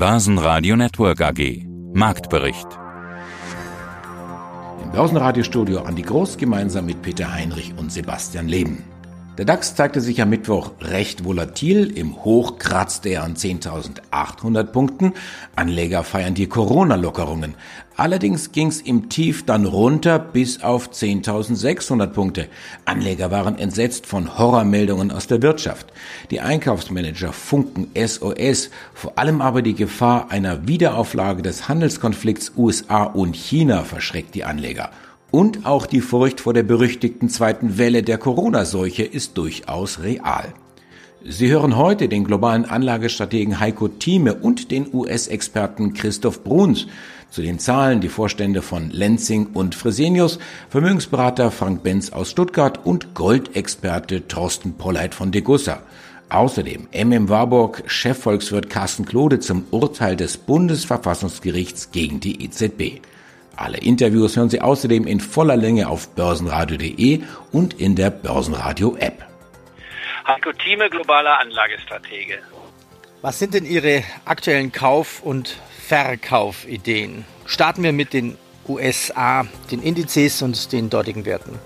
Börsenradio Network AG. Marktbericht. Im Börsenradiostudio Andi Groß gemeinsam mit Peter Heinrich und Sebastian Leben. Der DAX zeigte sich am Mittwoch recht volatil. Im Hoch kratzte er an 10.800 Punkten. Anleger feiern die Corona-Lockerungen. Allerdings ging's im Tief dann runter bis auf 10.600 Punkte. Anleger waren entsetzt von Horrormeldungen aus der Wirtschaft. Die Einkaufsmanager funken SOS, vor allem aber die Gefahr einer Wiederauflage des Handelskonflikts USA und China verschreckt die Anleger. Und auch die Furcht vor der berüchtigten zweiten Welle der Corona-Seuche ist durchaus real. Sie hören heute den globalen Anlagestrategen Heiko Thieme und den US-Experten Christoph Bruns zu den Zahlen die Vorstände von Lenzing und Fresenius, Vermögensberater Frank Benz aus Stuttgart und Goldexperte Thorsten Polleit von Degussa. Außerdem MM Warburg Chefvolkswirt Carsten Klode zum Urteil des Bundesverfassungsgerichts gegen die EZB. Alle Interviews hören Sie außerdem in voller Länge auf börsenradio.de und in der Börsenradio-App. Heiko Thieme, globaler Anlagestratege. Was sind denn Ihre aktuellen Kauf- und Verkaufideen? Starten wir mit den USA, den Indizes und den dortigen Werten.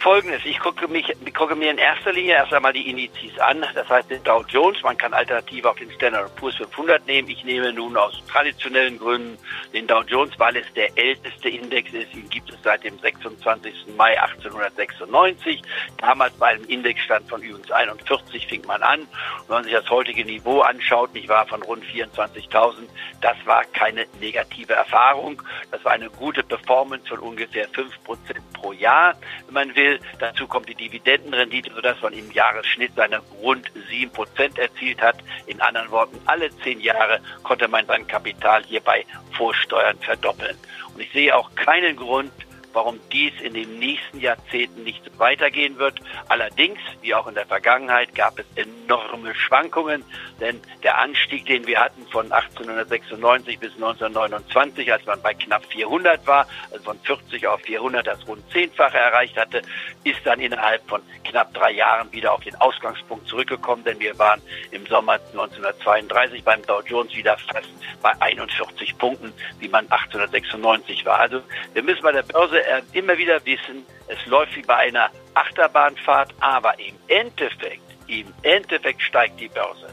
Folgendes, ich gucke, mich, gucke mir in erster Linie erst einmal die Indizes an, das heißt den Dow Jones, man kann alternativ auch den Standard Poor's 500 nehmen. Ich nehme nun aus traditionellen Gründen den Dow Jones, weil es der älteste Index ist. Ihn gibt es seit dem 26. Mai 1896. Damals bei einem Indexstand von übrigens 41 fing man an. Und wenn man sich das heutige Niveau anschaut, ich war von rund 24.000, das war keine negative Erfahrung. Das war eine gute Performance von ungefähr 5% pro Jahr, wenn man will. Dazu kommt die Dividendenrendite, sodass man im Jahresschnitt seine rund 7% erzielt hat. In anderen Worten, alle zehn Jahre konnte man sein Kapital hierbei vor Steuern verdoppeln. Und ich sehe auch keinen Grund, warum dies in den nächsten Jahrzehnten nicht weitergehen wird. Allerdings, wie auch in der Vergangenheit, gab es enorme Schwankungen, denn der Anstieg, den wir hatten von 1896 bis 1929, als man bei knapp 400 war, also von 40 auf 400 das rund zehnfache erreicht hatte, ist dann innerhalb von knapp drei Jahren wieder auf den Ausgangspunkt zurückgekommen, denn wir waren im Sommer 1932 beim Dow Jones wieder fast bei 41 Punkten, wie man 1896 war. Also wir müssen bei der Börse immer wieder wissen, es läuft wie bei einer Achterbahnfahrt, aber im Endeffekt, im Endeffekt steigt die Börse.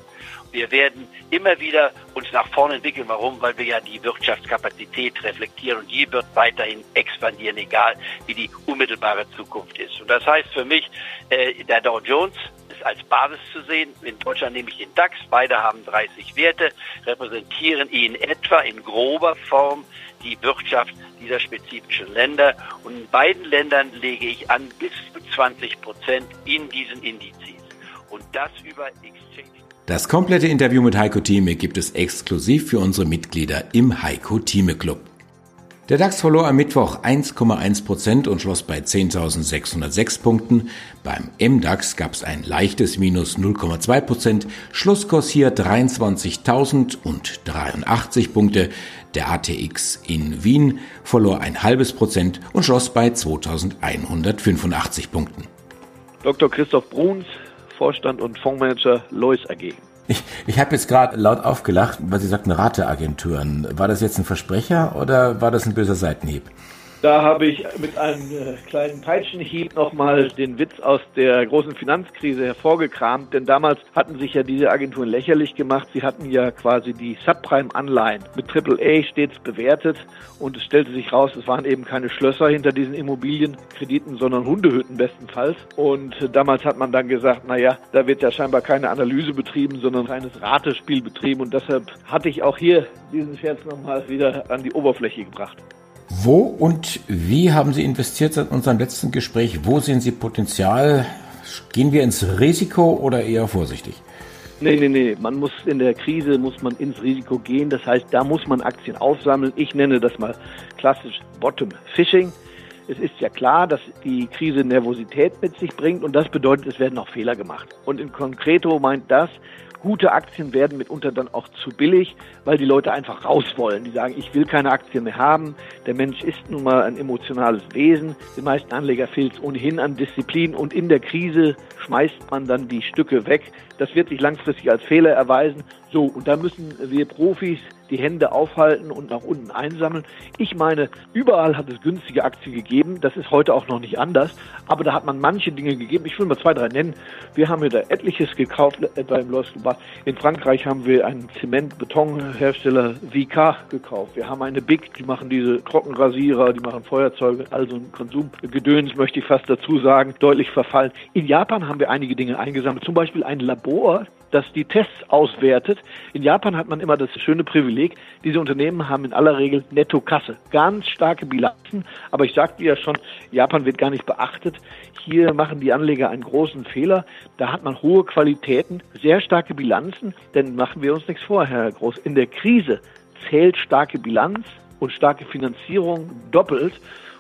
Wir werden immer wieder uns nach vorne entwickeln. Warum? Weil wir ja die Wirtschaftskapazität reflektieren und die wird weiterhin expandieren, egal wie die unmittelbare Zukunft ist. Und das heißt für mich, äh, der Dow Jones ist als Basis zu sehen. In Deutschland nehme ich den DAX. Beide haben 30 Werte, repräsentieren in etwa in grober Form die Wirtschaft dieser spezifischen Länder. Und in beiden Ländern lege ich an bis zu 20 Prozent in diesen Indizes. Und das über Exchange. Das komplette Interview mit Heiko Thieme gibt es exklusiv für unsere Mitglieder im Heiko Thieme Club. Der DAX verlor am Mittwoch 1,1 Prozent und schloss bei 10.606 Punkten. Beim MDAX gab es ein leichtes Minus 0,2 Prozent. Schlusskurs hier 23.083 Punkte. Der ATX in Wien verlor ein halbes Prozent und schloss bei 2.185 Punkten. Dr. Christoph Bruns, Vorstand und Fondsmanager Lois AG. Ich, ich habe jetzt gerade laut aufgelacht, weil Sie sagten Rateagenturen. War das jetzt ein Versprecher oder war das ein böser Seitenhieb? Da habe ich mit einem äh, kleinen Peitschenhieb nochmal den Witz aus der großen Finanzkrise hervorgekramt, denn damals hatten sich ja diese Agenturen lächerlich gemacht. Sie hatten ja quasi die Subprime-Anleihen mit AAA stets bewertet und es stellte sich raus, es waren eben keine Schlösser hinter diesen Immobilienkrediten, sondern Hundehütten bestenfalls. Und äh, damals hat man dann gesagt, naja, da wird ja scheinbar keine Analyse betrieben, sondern ein reines Ratespiel betrieben und deshalb hatte ich auch hier diesen Scherz nochmal wieder an die Oberfläche gebracht. Wo und wie haben Sie investiert seit unserem letzten Gespräch? Wo sehen Sie Potenzial? Gehen wir ins Risiko oder eher vorsichtig? Nee, nee, nee. Man muss in der Krise muss man ins Risiko gehen. Das heißt, da muss man Aktien aufsammeln. Ich nenne das mal klassisch Bottom Fishing. Es ist ja klar, dass die Krise Nervosität mit sich bringt und das bedeutet, es werden auch Fehler gemacht. Und in Concreto meint das, Gute Aktien werden mitunter dann auch zu billig, weil die Leute einfach raus wollen. Die sagen, ich will keine Aktien mehr haben. Der Mensch ist nun mal ein emotionales Wesen. Den meisten Anleger fehlt es ohnehin an Disziplin und in der Krise schmeißt man dann die Stücke weg. Das wird sich langfristig als Fehler erweisen. So, und da müssen wir Profis die Hände aufhalten und nach unten einsammeln. Ich meine, überall hat es günstige Aktien gegeben. Das ist heute auch noch nicht anders. Aber da hat man manche Dinge gegeben. Ich will mal zwei, drei nennen. Wir haben ja da etliches gekauft, etwa im Lost In Frankreich haben wir einen Zement-Betonhersteller VK gekauft. Wir haben eine Big, die machen diese Trockenrasierer, die machen Feuerzeuge, also ein Konsumgedöns, möchte ich fast dazu sagen, deutlich verfallen. In Japan haben wir einige Dinge eingesammelt. Zum Beispiel ein Labor, das die Tests auswertet. In Japan hat man immer das schöne Privileg, diese Unternehmen haben in aller Regel Netto-Kasse. Ganz starke Bilanzen, aber ich sagte ja schon, Japan wird gar nicht beachtet. Hier machen die Anleger einen großen Fehler. Da hat man hohe Qualitäten, sehr starke Bilanzen, denn machen wir uns nichts vor, Herr Groß. In der Krise zählt starke Bilanz und starke Finanzierung doppelt.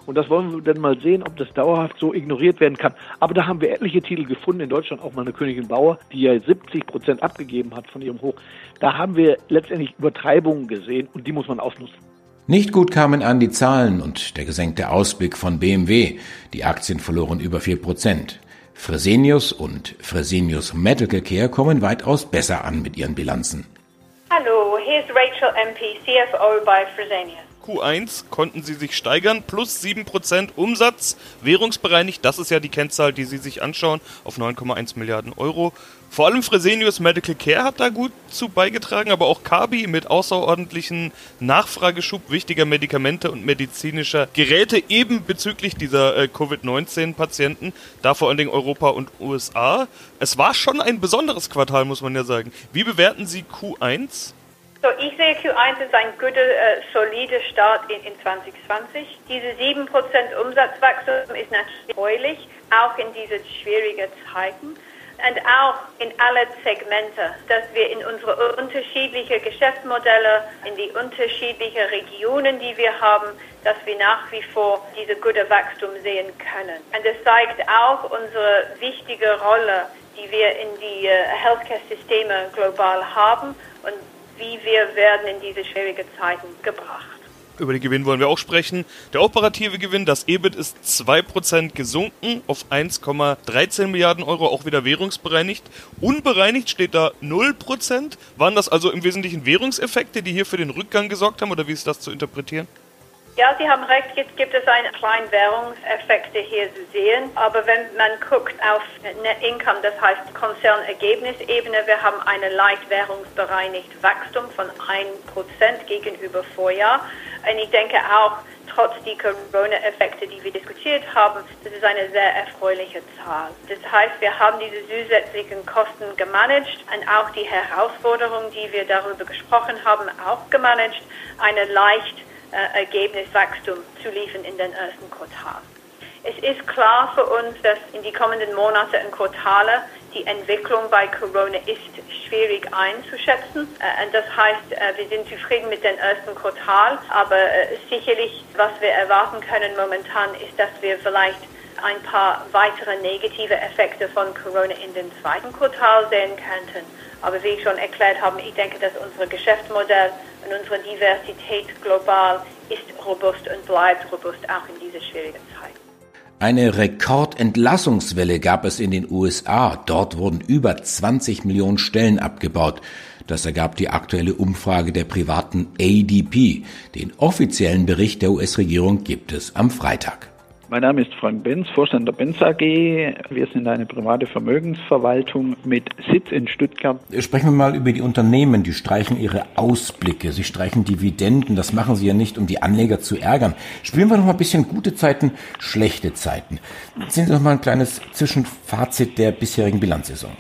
Und das wollen wir dann mal sehen, ob das dauerhaft so ignoriert werden kann. Aber da haben wir etliche Titel gefunden, in Deutschland auch mal eine Königin Bauer, die ja 70 Prozent abgegeben hat von ihrem Hoch. Da haben wir letztendlich Übertreibungen gesehen und die muss man ausnutzen. Nicht gut kamen an die Zahlen und der gesenkte Ausblick von BMW. Die Aktien verloren über 4 Prozent. Fresenius und Fresenius Medical Care kommen weitaus besser an mit ihren Bilanzen. Hallo, hier ist Rachel MP, CFO bei Fresenius. Q1 konnten sie sich steigern, plus 7% Umsatz, währungsbereinigt, das ist ja die Kennzahl, die sie sich anschauen, auf 9,1 Milliarden Euro. Vor allem Fresenius Medical Care hat da gut zu beigetragen, aber auch Kabi mit außerordentlichen Nachfrageschub wichtiger Medikamente und medizinischer Geräte eben bezüglich dieser äh, Covid-19-Patienten, da vor allen Dingen Europa und USA. Es war schon ein besonderes Quartal, muss man ja sagen. Wie bewerten Sie Q1? So, ich sehe Q1 als ein guter, äh, solider Start in, in 2020. Diese 7% Umsatzwachstum ist natürlich erfreulich, auch in diesen schwierigen Zeiten. Und auch in alle Segmente, dass wir in unsere unterschiedlichen Geschäftsmodelle, in die unterschiedlichen Regionen, die wir haben, dass wir nach wie vor diese gute Wachstum sehen können. Und es zeigt auch unsere wichtige Rolle, die wir in die äh, Healthcare-Systeme global haben und wie wir werden in diese schwierigen Zeiten gebracht. Über den Gewinn wollen wir auch sprechen. Der operative Gewinn, das EBIT ist 2% gesunken auf 1,13 Milliarden Euro, auch wieder währungsbereinigt. Unbereinigt steht da 0%. Waren das also im Wesentlichen Währungseffekte, die hier für den Rückgang gesorgt haben, oder wie ist das zu interpretieren? Ja, Sie haben recht, jetzt gibt es einen kleinen Währungseffekte hier zu sehen. Aber wenn man guckt auf Net Income, das heißt Konzernergebnisebene, wir haben eine leicht währungsbereinigt Wachstum von 1% gegenüber Vorjahr. Und ich denke auch, trotz die Corona-Effekte, die wir diskutiert haben, das ist eine sehr erfreuliche Zahl. Das heißt, wir haben diese zusätzlichen Kosten gemanagt und auch die Herausforderungen, die wir darüber gesprochen haben, auch gemanagt. Eine leicht äh, Ergebniswachstum zu liefern in den ersten Quartal. Es ist klar für uns, dass in die kommenden Monate und Quartale die Entwicklung bei Corona ist schwierig einzuschätzen. Äh, und das heißt, äh, wir sind zufrieden mit dem ersten Quartal, aber sicherlich, was wir erwarten können momentan, ist, dass wir vielleicht ein paar weitere negative Effekte von Corona in den zweiten Quartal sehen könnten. Aber wie ich schon erklärt habe, ich denke, dass unser Geschäftsmodell und unsere Diversität global ist robust und bleibt robust auch in dieser schwierigen Zeit. Eine Rekordentlassungswelle gab es in den USA. Dort wurden über 20 Millionen Stellen abgebaut. Das ergab die aktuelle Umfrage der privaten ADP. Den offiziellen Bericht der US-Regierung gibt es am Freitag. Mein Name ist Frank Benz, Vorstand der Benz AG. Wir sind eine private Vermögensverwaltung mit Sitz in Stuttgart. Sprechen wir mal über die Unternehmen. Die streichen ihre Ausblicke, sie streichen Dividenden. Das machen sie ja nicht, um die Anleger zu ärgern. Spielen wir noch mal ein bisschen gute Zeiten, schlechte Zeiten. Sind Sie noch mal ein kleines Zwischenfazit der bisherigen Bilanzsaison.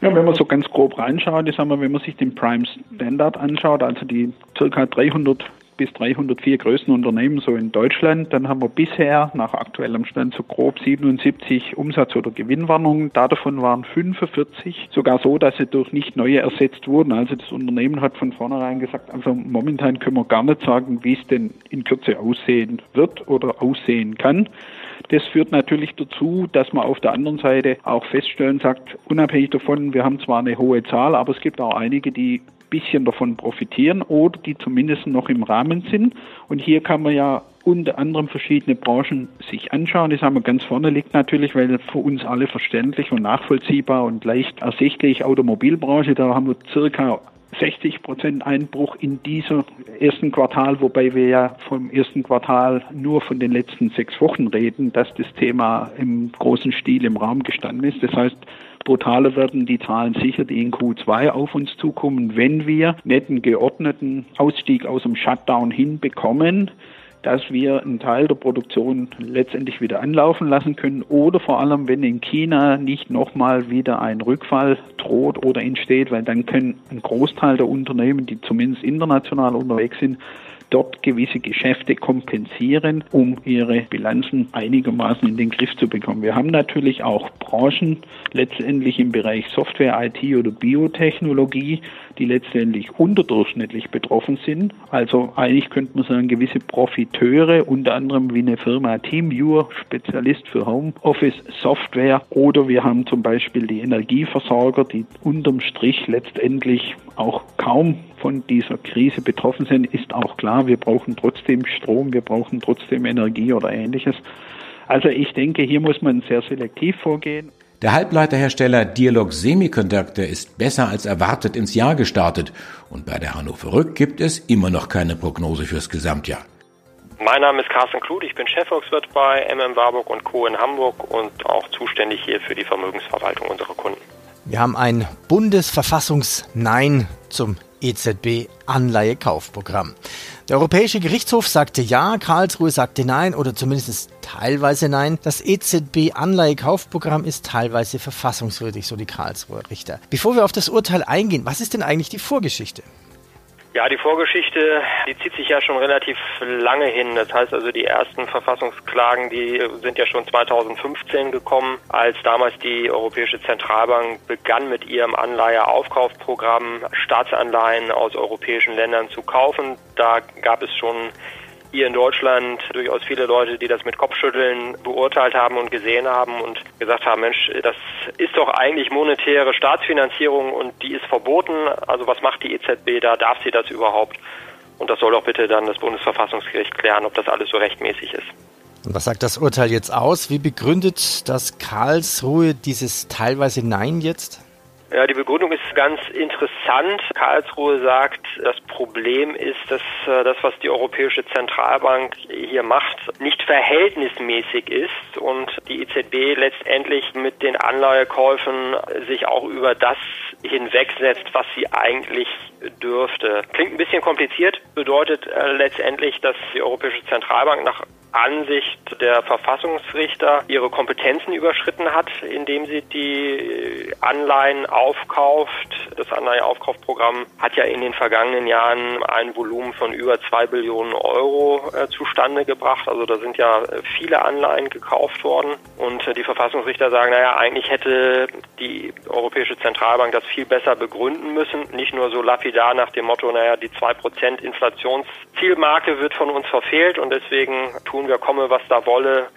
Ja, wenn man so ganz grob reinschaut, ich sag mal, wenn man sich den Prime Standard anschaut, also die ca. 300 bis 304 größten Unternehmen so in Deutschland. Dann haben wir bisher nach aktuellem Stand so grob 77 Umsatz- oder Gewinnwarnungen. Davon waren 45 sogar so, dass sie durch nicht neue ersetzt wurden. Also das Unternehmen hat von vornherein gesagt, also momentan können wir gar nicht sagen, wie es denn in Kürze aussehen wird oder aussehen kann. Das führt natürlich dazu, dass man auf der anderen Seite auch feststellen sagt, unabhängig davon, wir haben zwar eine hohe Zahl, aber es gibt auch einige, die bisschen davon profitieren oder die zumindest noch im Rahmen sind. Und hier kann man ja unter anderem verschiedene Branchen sich anschauen. Das haben wir ganz vorne liegt natürlich, weil für uns alle verständlich und nachvollziehbar und leicht ersichtlich Automobilbranche. Da haben wir circa 60 Prozent Einbruch in diesem ersten Quartal, wobei wir ja vom ersten Quartal nur von den letzten sechs Wochen reden, dass das Thema im großen Stil im Raum gestanden ist. Das heißt, brutaler werden die Zahlen sicher, die in Q2 auf uns zukommen, wenn wir einen geordneten Ausstieg aus dem Shutdown hinbekommen dass wir einen Teil der Produktion letztendlich wieder anlaufen lassen können oder vor allem, wenn in China nicht nochmal wieder ein Rückfall droht oder entsteht, weil dann können ein Großteil der Unternehmen, die zumindest international unterwegs sind, dort gewisse Geschäfte kompensieren, um ihre Bilanzen einigermaßen in den Griff zu bekommen. Wir haben natürlich auch Branchen letztendlich im Bereich Software, IT oder Biotechnologie, die letztendlich unterdurchschnittlich betroffen sind. Also eigentlich könnte man sagen, gewisse Profiteure, unter anderem wie eine Firma TeamViewer, Spezialist für Homeoffice Software, oder wir haben zum Beispiel die Energieversorger, die unterm Strich letztendlich auch kaum von dieser Krise betroffen sind, ist auch klar, wir brauchen trotzdem Strom, wir brauchen trotzdem Energie oder ähnliches. Also ich denke, hier muss man sehr selektiv vorgehen. Der Halbleiterhersteller Dialog Semiconductor ist besser als erwartet ins Jahr gestartet und bei der Hannover Rück gibt es immer noch keine Prognose fürs Gesamtjahr. Mein Name ist Carsten Kluth, ich bin Chefvolkswirt bei MM Warburg und Co. in Hamburg und auch zuständig hier für die Vermögensverwaltung unserer Kunden. Wir haben ein Bundesverfassungs-Nein zum EZB-Anleihekaufprogramm. Der Europäische Gerichtshof sagte ja, Karlsruhe sagte nein oder zumindest teilweise nein. Das EZB-Anleihekaufprogramm ist teilweise verfassungswürdig, so die Karlsruher Richter. Bevor wir auf das Urteil eingehen, was ist denn eigentlich die Vorgeschichte? Ja, die Vorgeschichte, die zieht sich ja schon relativ lange hin. Das heißt also, die ersten Verfassungsklagen, die sind ja schon 2015 gekommen, als damals die Europäische Zentralbank begann mit ihrem Anleiheaufkaufprogramm Staatsanleihen aus europäischen Ländern zu kaufen. Da gab es schon hier in Deutschland durchaus viele Leute, die das mit Kopfschütteln beurteilt haben und gesehen haben und gesagt haben, Mensch, das ist doch eigentlich monetäre Staatsfinanzierung und die ist verboten. Also was macht die EZB da? Darf sie das überhaupt? Und das soll doch bitte dann das Bundesverfassungsgericht klären, ob das alles so rechtmäßig ist. Und was sagt das Urteil jetzt aus? Wie begründet das Karlsruhe dieses teilweise Nein jetzt? Ja, die Begründung ist ganz interessant. Karlsruhe sagt, das Problem ist, dass äh, das, was die Europäische Zentralbank hier macht, nicht verhältnismäßig ist und die EZB letztendlich mit den Anleihekäufen sich auch über das hinwegsetzt, was sie eigentlich dürfte. Klingt ein bisschen kompliziert, bedeutet äh, letztendlich, dass die Europäische Zentralbank nach Ansicht der Verfassungsrichter ihre Kompetenzen überschritten hat, indem sie die Anleihen aufkauft. Das Anleiheaufkaufprogramm hat ja in den vergangenen Jahren ein Volumen von über zwei Billionen Euro äh, zustande gebracht. Also da sind ja viele Anleihen gekauft worden. Und äh, die Verfassungsrichter sagen, naja, eigentlich hätte die Europäische Zentralbank das viel besser begründen müssen. Nicht nur so lapidar nach dem Motto, naja, die zwei Prozent Inflationszielmarke wird von uns verfehlt und deswegen tun tun wir, komme was da wolle,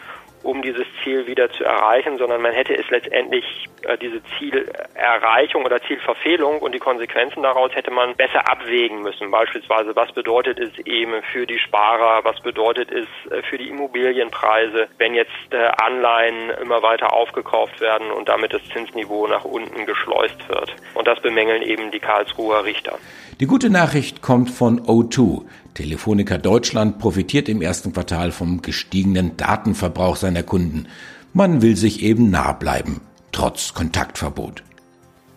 um dieses Ziel wieder zu erreichen, sondern man hätte es letztendlich äh, diese Zielerreichung oder Zielverfehlung und die Konsequenzen daraus hätte man besser abwägen müssen. Beispielsweise, was bedeutet es eben für die Sparer, was bedeutet es äh, für die Immobilienpreise, wenn jetzt äh, Anleihen immer weiter aufgekauft werden und damit das Zinsniveau nach unten geschleust wird. Und das bemängeln eben die Karlsruher Richter. Die gute Nachricht kommt von O2. Telefonica Deutschland profitiert im ersten Quartal vom gestiegenen Datenverbrauch seiner Kunden. Man will sich eben nah bleiben, trotz Kontaktverbot.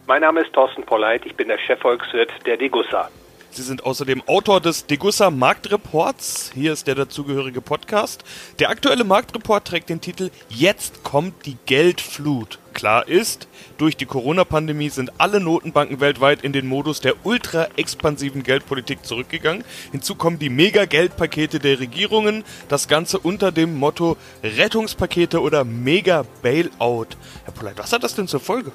Mein Name ist Thorsten Polleit, ich bin der Chefvolkswirt der Degussa. Sie sind außerdem Autor des Degussa Marktreports. Hier ist der dazugehörige Podcast. Der aktuelle Marktreport trägt den Titel Jetzt kommt die Geldflut. Klar ist, durch die Corona-Pandemie sind alle Notenbanken weltweit in den Modus der ultra-expansiven Geldpolitik zurückgegangen. Hinzu kommen die Mega-Geldpakete der Regierungen. Das Ganze unter dem Motto Rettungspakete oder Mega-Bailout. Herr Polleit, was hat das denn zur Folge?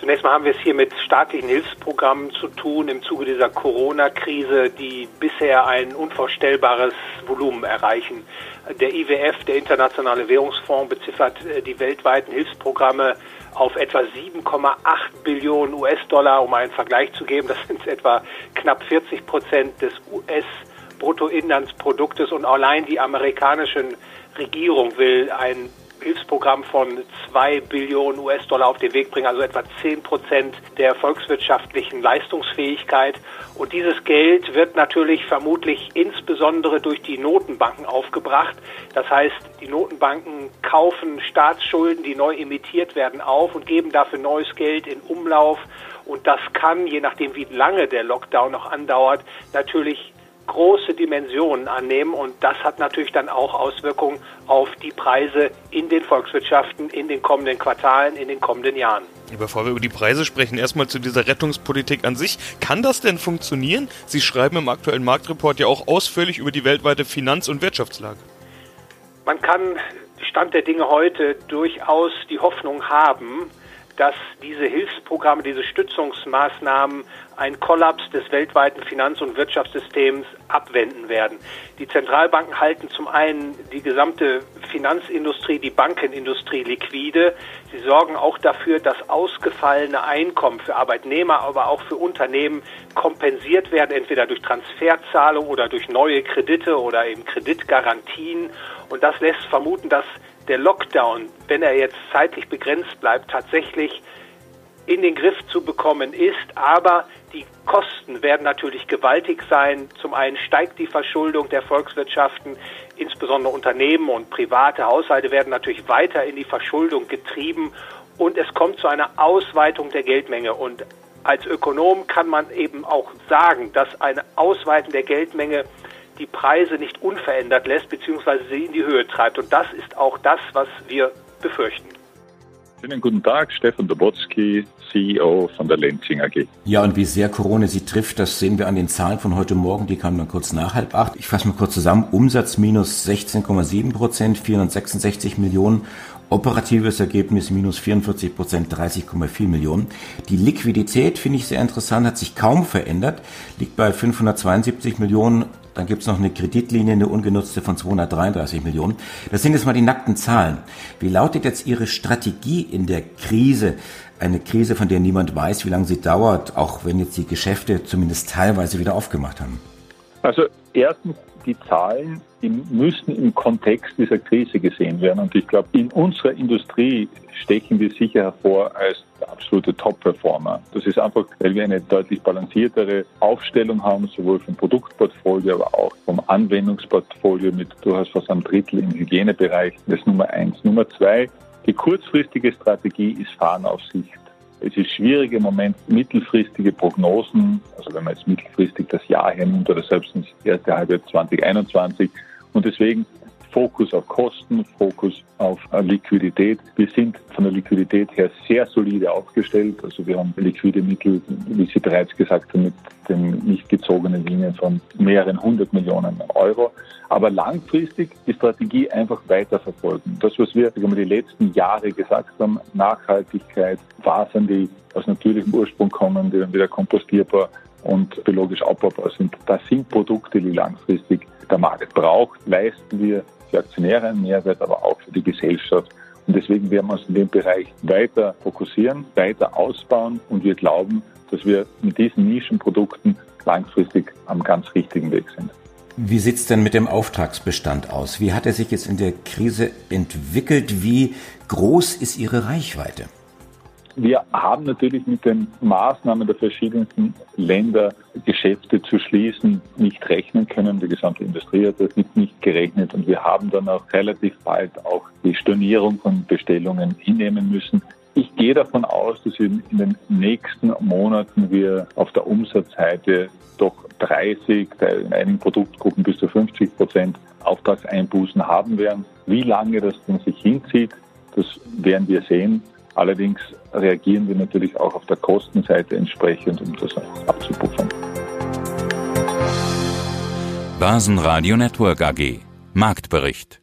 Zunächst mal haben wir es hier mit staatlichen Hilfsprogrammen zu tun im Zuge dieser Corona-Krise, die bisher ein unvorstellbares Volumen erreichen. Der IWF, der Internationale Währungsfonds, beziffert äh, die weltweiten Hilfsprogramme auf etwa 7,8 Billionen US-Dollar, um einen Vergleich zu geben. Das sind etwa knapp 40 Prozent des US-Bruttoinlandsproduktes und allein die amerikanische Regierung will ein Hilfsprogramm von 2 Billionen US-Dollar auf den Weg bringen, also etwa 10 Prozent der volkswirtschaftlichen Leistungsfähigkeit. Und dieses Geld wird natürlich vermutlich insbesondere durch die Notenbanken aufgebracht. Das heißt, die Notenbanken kaufen Staatsschulden, die neu emittiert werden, auf und geben dafür neues Geld in Umlauf. Und das kann, je nachdem wie lange der Lockdown noch andauert, natürlich große Dimensionen annehmen und das hat natürlich dann auch Auswirkungen auf die Preise in den Volkswirtschaften in den kommenden Quartalen, in den kommenden Jahren. Bevor wir über die Preise sprechen, erstmal zu dieser Rettungspolitik an sich. Kann das denn funktionieren? Sie schreiben im aktuellen Marktreport ja auch ausführlich über die weltweite Finanz- und Wirtschaftslage. Man kann Stand der Dinge heute durchaus die Hoffnung haben, dass diese Hilfsprogramme, diese Stützungsmaßnahmen einen Kollaps des weltweiten Finanz- und Wirtschaftssystems abwenden werden. Die Zentralbanken halten zum einen die gesamte Finanzindustrie, die Bankenindustrie liquide. Sie sorgen auch dafür, dass ausgefallene Einkommen für Arbeitnehmer, aber auch für Unternehmen kompensiert werden, entweder durch Transferzahlung oder durch neue Kredite oder eben Kreditgarantien. Und das lässt vermuten, dass der Lockdown, wenn er jetzt zeitlich begrenzt bleibt, tatsächlich in den Griff zu bekommen ist. Aber die Kosten werden natürlich gewaltig sein. Zum einen steigt die Verschuldung der Volkswirtschaften, insbesondere Unternehmen und private Haushalte werden natürlich weiter in die Verschuldung getrieben und es kommt zu einer Ausweitung der Geldmenge. Und als Ökonom kann man eben auch sagen, dass eine Ausweitung der Geldmenge die Preise nicht unverändert lässt, beziehungsweise sie in die Höhe treibt. Und das ist auch das, was wir befürchten. Schönen guten Tag, Stefan Dobotsky, CEO von der Lenzing AG. Ja, und wie sehr Corona sie trifft, das sehen wir an den Zahlen von heute Morgen. Die kamen dann kurz nach halb acht. Ich fasse mal kurz zusammen. Umsatz minus 16,7 Prozent, 466 Millionen. Operatives Ergebnis minus 44 Prozent, 30,4 Millionen. Die Liquidität finde ich sehr interessant, hat sich kaum verändert, liegt bei 572 Millionen dann gibt es noch eine Kreditlinie, eine ungenutzte von 233 Millionen. Das sind jetzt mal die nackten Zahlen. Wie lautet jetzt Ihre Strategie in der Krise? Eine Krise, von der niemand weiß, wie lange sie dauert, auch wenn jetzt die Geschäfte zumindest teilweise wieder aufgemacht haben. Also erstens die Zahlen müssen im Kontext dieser Krise gesehen werden. Und ich glaube, in unserer Industrie stechen wir sicher hervor als absolute Top-Performer. Das ist einfach, weil wir eine deutlich balanciertere Aufstellung haben, sowohl vom Produktportfolio, aber auch vom Anwendungsportfolio mit durchaus fast einem Drittel im Hygienebereich. Das ist Nummer eins. Nummer zwei, die kurzfristige Strategie ist Fahren auf Sicht. Es ist schwierig im Moment mittelfristige Prognosen, also wenn man jetzt mittelfristig das Jahr hernimmt oder selbst ins erste Halbjahr 2021. Und deswegen Fokus auf Kosten, Fokus auf Liquidität. Wir sind von der Liquidität her sehr solide aufgestellt. Also wir haben liquide Mittel, wie Sie bereits gesagt haben, mit den nicht gezogenen Linien von mehreren hundert Millionen Euro. Aber langfristig die Strategie einfach weiterverfolgen. Das, was wir die letzten Jahre gesagt haben, Nachhaltigkeit, Fasern, die aus natürlichem Ursprung kommen, die dann wieder kompostierbar und biologisch abbaubar sind. Das sind Produkte, die langfristig der Markt braucht, leisten wir für Aktionäre einen Mehrwert, aber auch für die Gesellschaft. Und deswegen werden wir uns in dem Bereich weiter fokussieren, weiter ausbauen und wir glauben, dass wir mit diesen Nischenprodukten langfristig am ganz richtigen Weg sind. Wie sieht es denn mit dem Auftragsbestand aus? Wie hat er sich jetzt in der Krise entwickelt? Wie groß ist Ihre Reichweite? Wir haben natürlich mit den Maßnahmen der verschiedensten Länder Geschäfte zu schließen nicht rechnen können. Die gesamte Industrie hat damit nicht gerechnet und wir haben dann auch relativ bald auch die Stornierung von Bestellungen hinnehmen müssen. Ich gehe davon aus, dass in den nächsten Monaten wir auf der Umsatzseite doch 30, in einigen Produktgruppen bis zu 50 Prozent Auftragseinbußen haben werden. Wie lange das dann sich hinzieht, das werden wir sehen. Allerdings reagieren wir natürlich auch auf der Kostenseite entsprechend, um das abzupuffern. Basen Radio Network AG Marktbericht